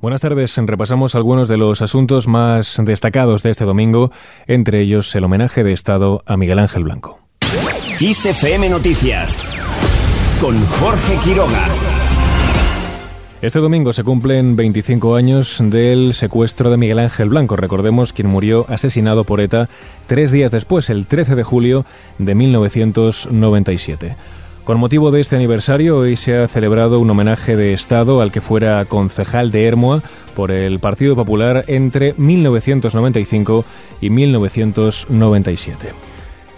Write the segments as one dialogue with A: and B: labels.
A: Buenas tardes. Repasamos algunos de los asuntos más destacados de este domingo, entre ellos el homenaje de Estado a Miguel Ángel Blanco.
B: XFM Noticias con Jorge Quiroga.
A: Este domingo se cumplen 25 años del secuestro de Miguel Ángel Blanco. Recordemos quien murió asesinado por ETA tres días después, el 13 de julio de 1997. Con motivo de este aniversario, hoy se ha celebrado un homenaje de Estado al que fuera concejal de Hermoa por el Partido Popular entre 1995 y 1997.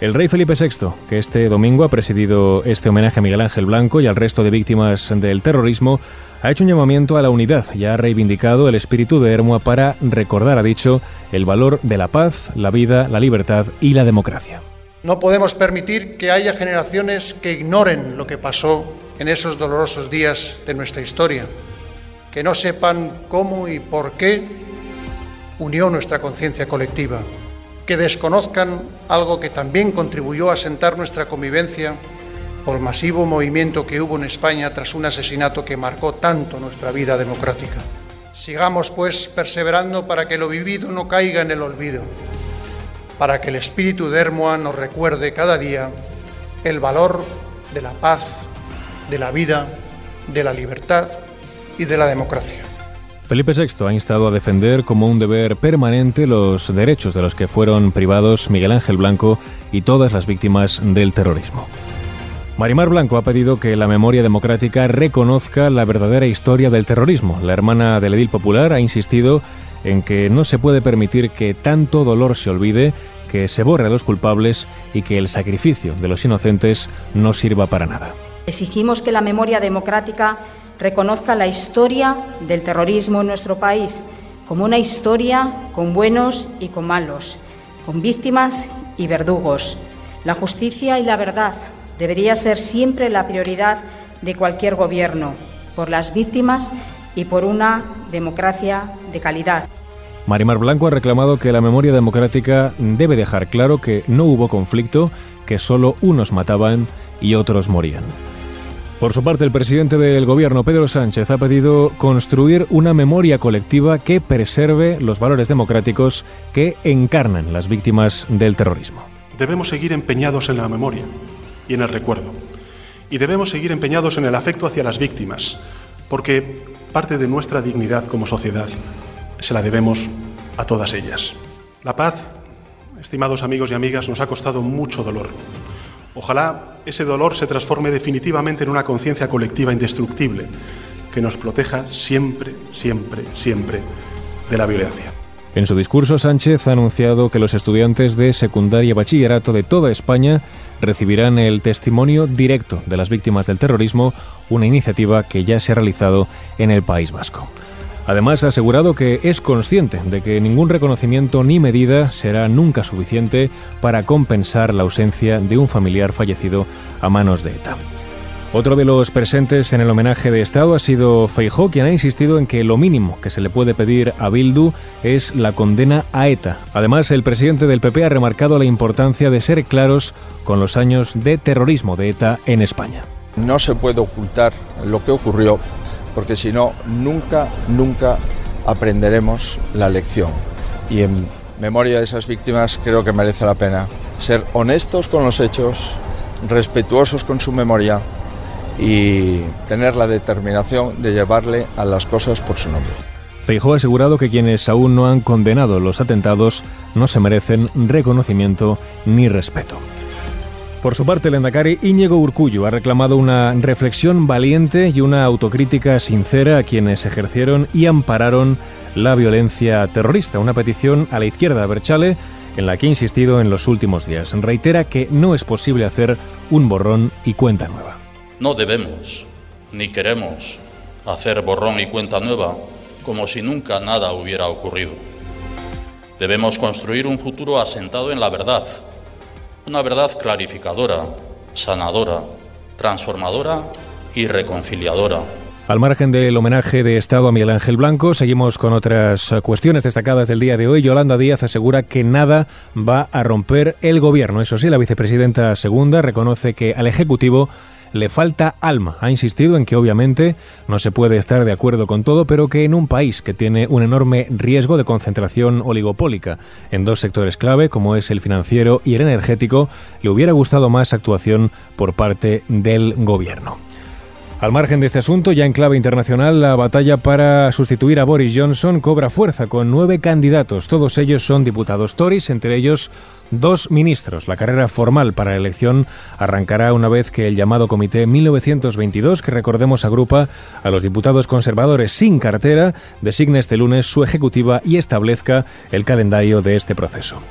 A: El rey Felipe VI, que este domingo ha presidido este homenaje a Miguel Ángel Blanco y al resto de víctimas del terrorismo, ha hecho un llamamiento a la unidad y ha reivindicado el espíritu de Hermoa para recordar, ha dicho, el valor de la paz, la vida, la libertad y la democracia.
C: No podemos permitir que haya generaciones que ignoren lo que pasó en esos dolorosos días de nuestra historia, que no sepan cómo y por qué unió nuestra conciencia colectiva, que desconozcan algo que también contribuyó a sentar nuestra convivencia por el masivo movimiento que hubo en España tras un asesinato que marcó tanto nuestra vida democrática. Sigamos, pues, perseverando para que lo vivido no caiga en el olvido para que el espíritu de Hermoa nos recuerde cada día el valor de la paz, de la vida, de la libertad y de la democracia.
A: Felipe VI ha instado a defender como un deber permanente los derechos de los que fueron privados Miguel Ángel Blanco y todas las víctimas del terrorismo. Marimar Blanco ha pedido que la memoria democrática reconozca la verdadera historia del terrorismo. La hermana del edil popular ha insistido en que no se puede permitir que tanto dolor se olvide, que se borre a los culpables y que el sacrificio de los inocentes no sirva para nada.
D: Exigimos que la memoria democrática reconozca la historia del terrorismo en nuestro país como una historia con buenos y con malos, con víctimas y verdugos. La justicia y la verdad debería ser siempre la prioridad de cualquier gobierno, por las víctimas y por una democracia de calidad.
A: Marimar Blanco ha reclamado que la memoria democrática debe dejar claro que no hubo conflicto, que solo unos mataban y otros morían. Por su parte, el presidente del gobierno, Pedro Sánchez, ha pedido construir una memoria colectiva que preserve los valores democráticos que encarnan las víctimas del terrorismo.
E: Debemos seguir empeñados en la memoria y en el recuerdo. Y debemos seguir empeñados en el afecto hacia las víctimas, porque parte de nuestra dignidad como sociedad se la debemos a todas ellas. La paz, estimados amigos y amigas, nos ha costado mucho dolor. Ojalá ese dolor se transforme definitivamente en una conciencia colectiva indestructible que nos proteja siempre, siempre, siempre de la violencia.
A: En su discurso, Sánchez ha anunciado que los estudiantes de secundaria y bachillerato de toda España recibirán el testimonio directo de las víctimas del terrorismo, una iniciativa que ya se ha realizado en el País Vasco. Además, ha asegurado que es consciente de que ningún reconocimiento ni medida será nunca suficiente para compensar la ausencia de un familiar fallecido a manos de ETA. Otro de los presentes en el homenaje de Estado ha sido Feijó, quien ha insistido en que lo mínimo que se le puede pedir a Bildu es la condena a ETA. Además, el presidente del PP ha remarcado la importancia de ser claros con los años de terrorismo de ETA en España.
F: No se puede ocultar lo que ocurrió porque si no, nunca, nunca aprenderemos la lección. Y en memoria de esas víctimas creo que merece la pena ser honestos con los hechos, respetuosos con su memoria y tener la determinación de llevarle a las cosas por su nombre.
A: Feijó ha asegurado que quienes aún no han condenado los atentados no se merecen reconocimiento ni respeto. Por su parte, el Endacari Íñigo Urcullo ha reclamado una reflexión valiente y una autocrítica sincera a quienes ejercieron y ampararon la violencia terrorista, una petición a la izquierda Berchale en la que ha insistido en los últimos días. Reitera que no es posible hacer un borrón y cuenta nueva.
G: No debemos ni queremos hacer borrón y cuenta nueva como si nunca nada hubiera ocurrido. Debemos construir un futuro asentado en la verdad una verdad clarificadora, sanadora, transformadora y reconciliadora.
A: Al margen del homenaje de Estado a Miguel Ángel Blanco, seguimos con otras cuestiones destacadas del día de hoy. Yolanda Díaz asegura que nada va a romper el gobierno. Eso sí, la vicepresidenta segunda reconoce que al Ejecutivo le falta alma. Ha insistido en que obviamente no se puede estar de acuerdo con todo, pero que en un país que tiene un enorme riesgo de concentración oligopólica en dos sectores clave, como es el financiero y el energético, le hubiera gustado más actuación por parte del gobierno. Al margen de este asunto, ya en clave internacional, la batalla para sustituir a Boris Johnson cobra fuerza con nueve candidatos. Todos ellos son diputados Tories, entre ellos dos ministros. La carrera formal para la elección arrancará una vez que el llamado Comité 1922, que recordemos agrupa a los diputados conservadores sin cartera, designe este lunes su ejecutiva y establezca el calendario de este proceso.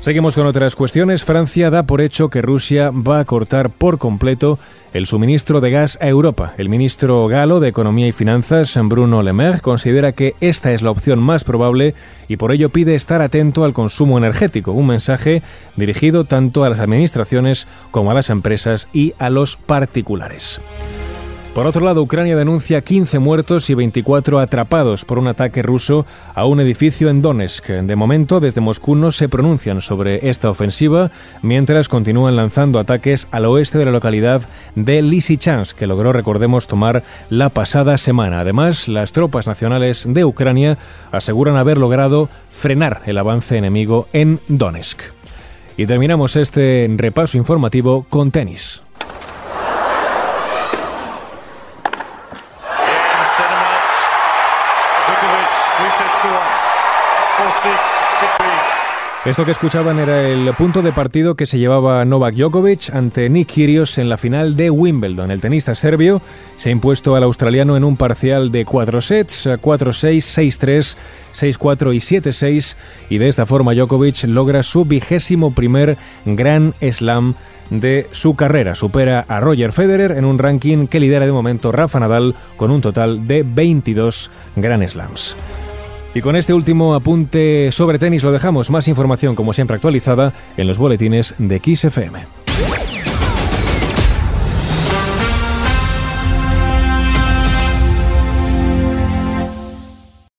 A: Seguimos con otras cuestiones. Francia da por hecho que Rusia va a cortar por completo el suministro de gas a Europa. El ministro galo de Economía y Finanzas, Bruno Le Maire, considera que esta es la opción más probable y por ello pide estar atento al consumo energético, un mensaje dirigido tanto a las administraciones como a las empresas y a los particulares. Por otro lado, Ucrania denuncia 15 muertos y 24 atrapados por un ataque ruso a un edificio en Donetsk. De momento, desde Moscú no se pronuncian sobre esta ofensiva, mientras continúan lanzando ataques al oeste de la localidad de Lysychansk, que logró, recordemos, tomar la pasada semana. Además, las tropas nacionales de Ucrania aseguran haber logrado frenar el avance enemigo en Donetsk. Y terminamos este repaso informativo con tenis. Esto que escuchaban era el punto de partido que se llevaba Novak Djokovic ante Nick Kyrgios en la final de Wimbledon. El tenista serbio se ha impuesto al australiano en un parcial de cuatro sets, 4-6, 6-3, 6-4 y 7-6 y de esta forma Djokovic logra su vigésimo primer Grand Slam de su carrera. Supera a Roger Federer en un ranking que lidera de momento Rafa Nadal con un total de 22 Grand Slams. Y con este último apunte sobre tenis lo dejamos. Más información, como siempre, actualizada en los boletines de XFM.